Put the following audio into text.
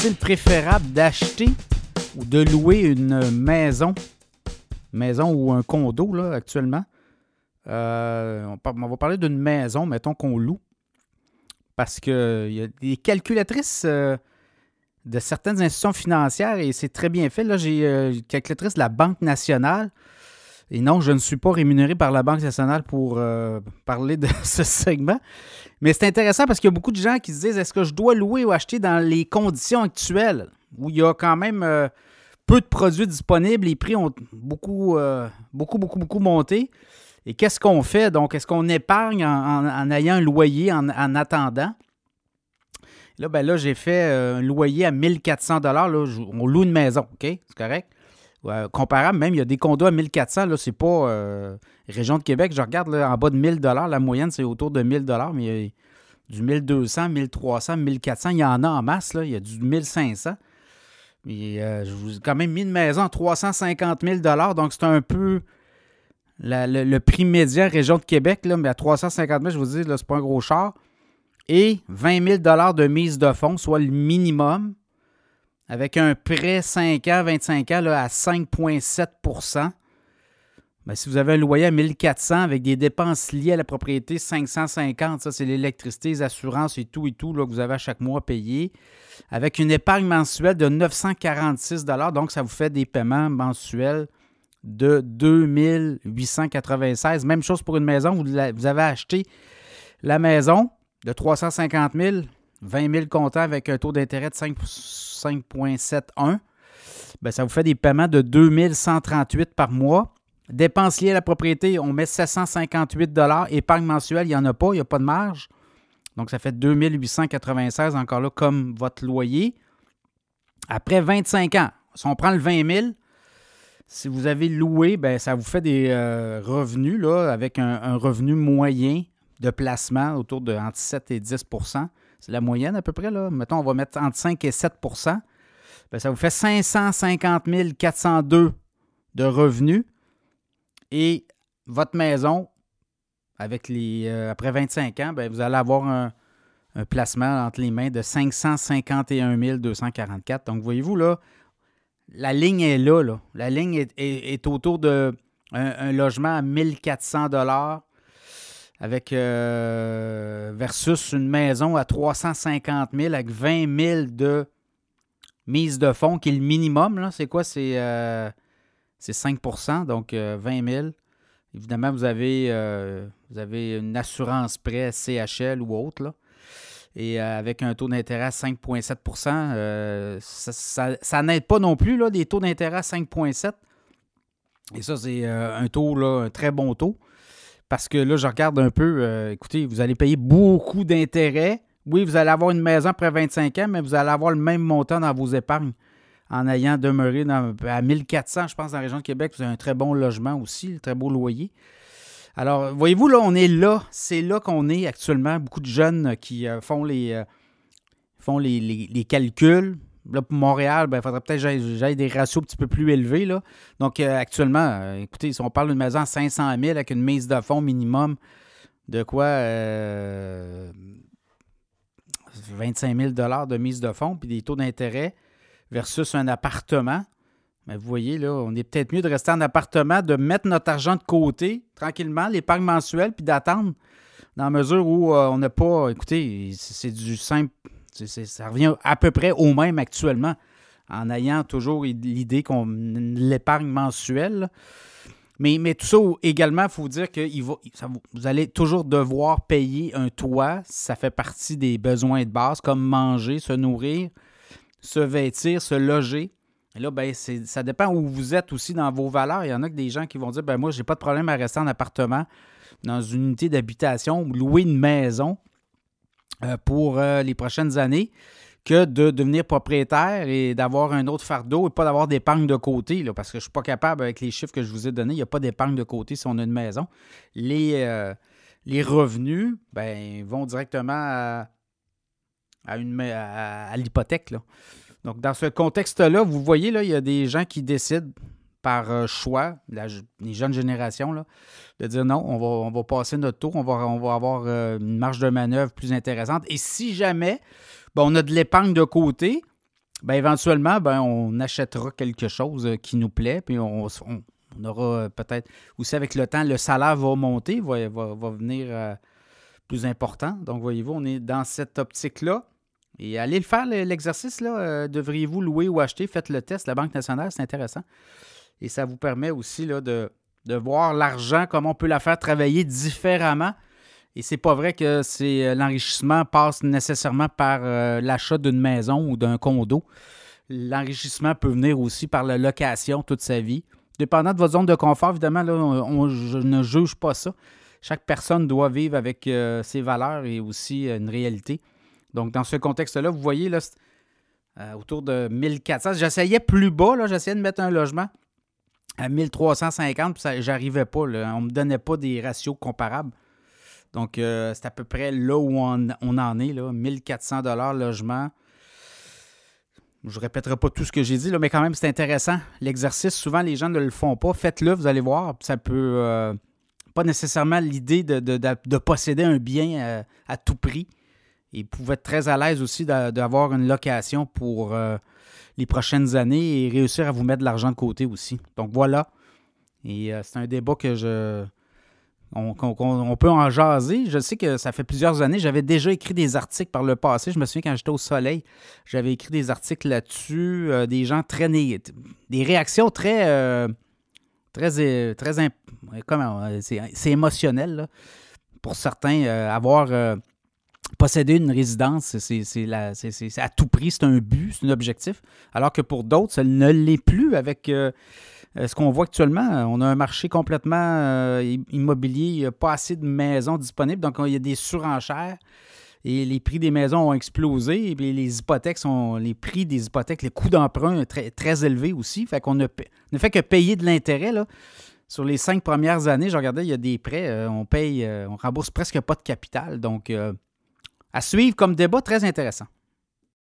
est-il préférable d'acheter ou de louer une maison, maison ou un condo là, actuellement? Euh, on va parler d'une maison, mettons qu'on loue. Parce qu'il y a des calculatrices euh, de certaines institutions financières et c'est très bien fait. Là, j'ai euh, une calculatrice de la Banque nationale. Et non, je ne suis pas rémunéré par la Banque nationale pour euh, parler de ce segment. Mais c'est intéressant parce qu'il y a beaucoup de gens qui se disent est-ce que je dois louer ou acheter dans les conditions actuelles? Où il y a quand même euh, peu de produits disponibles, les prix ont beaucoup, euh, beaucoup, beaucoup, beaucoup monté. Et qu'est-ce qu'on fait? Donc, est-ce qu'on épargne en, ayant un loyer en, en attendant? Là, ben là, j'ai fait un loyer à 1400 là, On loue une maison, OK? C'est correct? Comparable, même, il y a des condos à 1400 là, c'est pas euh, région de Québec. Je regarde là, en bas de 1000 la moyenne, c'est autour de 1000 mais il y a du 1200, 1300, 1400, il y en a en masse, là. Il y a du 1500. Et, euh, je vous ai quand même mis une maison à 350 000 donc c'est un peu le prix médian région de Québec, là, mais à 350 000, je vous dis, là, c'est pas un gros char. Et 20 000 de mise de fonds, soit le minimum, avec un prêt 5 ans, 25 ans à 5,7% ben, si vous avez un loyer à 1400 avec des dépenses liées à la propriété, 550, ça c'est l'électricité, les assurances et tout et tout que vous avez à chaque mois à payer, avec une épargne mensuelle de 946 donc ça vous fait des paiements mensuels de 2896. Même chose pour une maison, vous, vous avez acheté la maison de 350 000, 20 000 comptant avec un taux d'intérêt de 5 5,71. Ben, ça vous fait des paiements de 2138 par mois. Dépenses liées à la propriété, on met 758 Épargne mensuelle, il n'y en a pas, il n'y a pas de marge. Donc, ça fait 2896 encore là comme votre loyer. Après 25 ans, si on prend le 20 000, si vous avez loué, ben, ça vous fait des euh, revenus là, avec un, un revenu moyen de placement autour de entre 7 et 10 C'est la moyenne à peu près. Là. Mettons, on va mettre entre 5 et 7% ben, Ça vous fait 550 402 de revenus. Et votre maison, euh, après 25 ans, ben, vous allez avoir un, placement entre les mains de 551 244. Donc, voyez-vous, là, la ligne est là. là. La ligne est, autour de un, logement à 1400 dollars avec euh, versus une maison à 350 000 avec 20 000 de mise de fonds qui est le minimum. C'est quoi? C'est euh, c'est 5% donc euh, 20 000. Évidemment, vous avez, euh, vous avez une assurance prêt CHL ou autre. Là. Et euh, avec un taux d'intérêt à 5,7 euh, ça, ça- ça n'aide pas non plus, là, des taux d'intérêt à 5,7 Et ça, c'est euh, un taux, là, un très bon taux. Parce que là, je regarde un peu, euh, écoutez, vous allez payer beaucoup d'intérêts. Oui, vous allez avoir une maison après 25 ans, mais vous allez avoir le même montant dans vos épargnes en ayant demeuré à 1400, je pense, dans la région de Québec. Vous avez un très bon logement aussi, un très beau loyer. Alors, voyez-vous, là, on est là. C'est là qu'on est actuellement. Beaucoup de jeunes qui euh, font les, euh, font les- les calculs. Là, pour Montréal, ben, il faudrait peut-être que j'aille- des ratios un petit peu plus élevés. Donc, euh, actuellement, euh, écoutez, si on parle d'une maison à 500 000 avec une mise de fonds minimum de quoi euh, 25 000 de mise de fonds, puis des taux d'intérêt versus un appartement. Mais vous voyez, là, on est peut-être mieux de rester en appartement, de mettre notre argent de côté tranquillement, l'épargne mensuelle, puis d'attendre dans la mesure où euh, on n'a pas. Écoutez, c'est du simple. Ça revient à peu près au même actuellement, en ayant toujours l'idée qu'on l'épargne mensuelle. Mais, mais tout ça également, il faut dire que vous, allez toujours devoir payer un toit. Ça fait partie des besoins de base, comme manger, se nourrir, se vêtir, se loger. Et là, ben, ça dépend où vous êtes aussi dans vos valeurs. Il y en a que des gens qui vont dire ben moi, j'ai pas de problème à rester en appartement, dans une unité d'habitation, ou louer une maison pour euh, les prochaines années, que de devenir propriétaire et d'avoir un autre fardeau et pas d'avoir d'épargne de côté, parce que je ne suis pas capable, avec les chiffres que je vous ai donnés, il n'y a pas d'épargne de côté si on a une maison. Les, euh, revenus ben, vont directement à, l'hypothèque. Donc, dans ce contexte-là, vous voyez, là, il y a des gens qui décident par euh, choix, les jeunes générations, là, de dire non, on va, on va passer notre tour, on va, va avoir euh, une marge de manœuvre plus intéressante. Et si jamais ben, on a de l'épargne de côté, ben, éventuellement, ben, on achètera quelque chose qui nous plaît, puis on, aura peut-être aussi avec le temps, le salaire va monter, va, va, venir plus important. Donc, voyez-vous, on est dans cette optique-là. Et allez le faire, l'exercice. Devriez-vous louer ou acheter? Faites le test. La Banque nationale, c'est intéressant. Et ça vous permet aussi là, de, de voir l'argent, comment on peut la faire travailler différemment. Et c'est pas vrai que euh, l'enrichissement passe nécessairement par euh, l'achat d'une maison ou d'un condo. L'enrichissement peut venir aussi par la location toute sa vie. Dépendant de votre zone de confort, évidemment, là, on, je ne juge pas ça. Chaque personne doit vivre avec euh, ses valeurs et aussi une réalité. Donc, dans ce contexte-là, vous voyez, là, autour de 1400, j'essayais plus bas, j'essayais de mettre un logement à 1350, puis j'arrivais pas. Là. On me donnait pas des ratios comparables. Donc, euh, c'est à peu près là où on, en est, là, 1400 logement. Je ne répéterai pas tout ce que j'ai dit, mais quand même, c'est intéressant. L'exercice, souvent, les gens ne le font pas. Faites-le, vous allez voir. Ça peut. Euh, pas nécessairement l'idée de, posséder un bien euh, à, tout prix. Et pouvez être très à l'aise aussi d'avoir une location pour les prochaines années et réussir à vous mettre de l'argent de côté aussi. Donc voilà. Et c'est un débat que je on, peut en jaser. Je sais que ça fait plusieurs années. J'avais déjà écrit des articles par le passé. Je me souviens quand j'étais au soleil, j'avais écrit des articles là-dessus. Euh, des gens très. des réactions très. Euh, très. très comment C'est émotionnel, Pour certains, euh, avoir possédé une résidence, c'est à tout prix, c'est un but, c'est un objectif. Alors que pour d'autres, ça ne l'est plus avec euh, ce qu'on voit actuellement, on a un marché complètement euh, immobilier, il n'y a pas assez de maisons disponibles, donc il y a des surenchères et les prix des maisons ont explosé et les hypothèques sont les prix des hypothèques, les coûts d'emprunt très, très élevés aussi. Fait qu'on ne, fait que payer de l'intérêt Sur les cinq premières années, je regardais, il y a des prêts, euh, on paye, on rembourse presque pas de capital. Donc, à suivre comme débat très intéressant.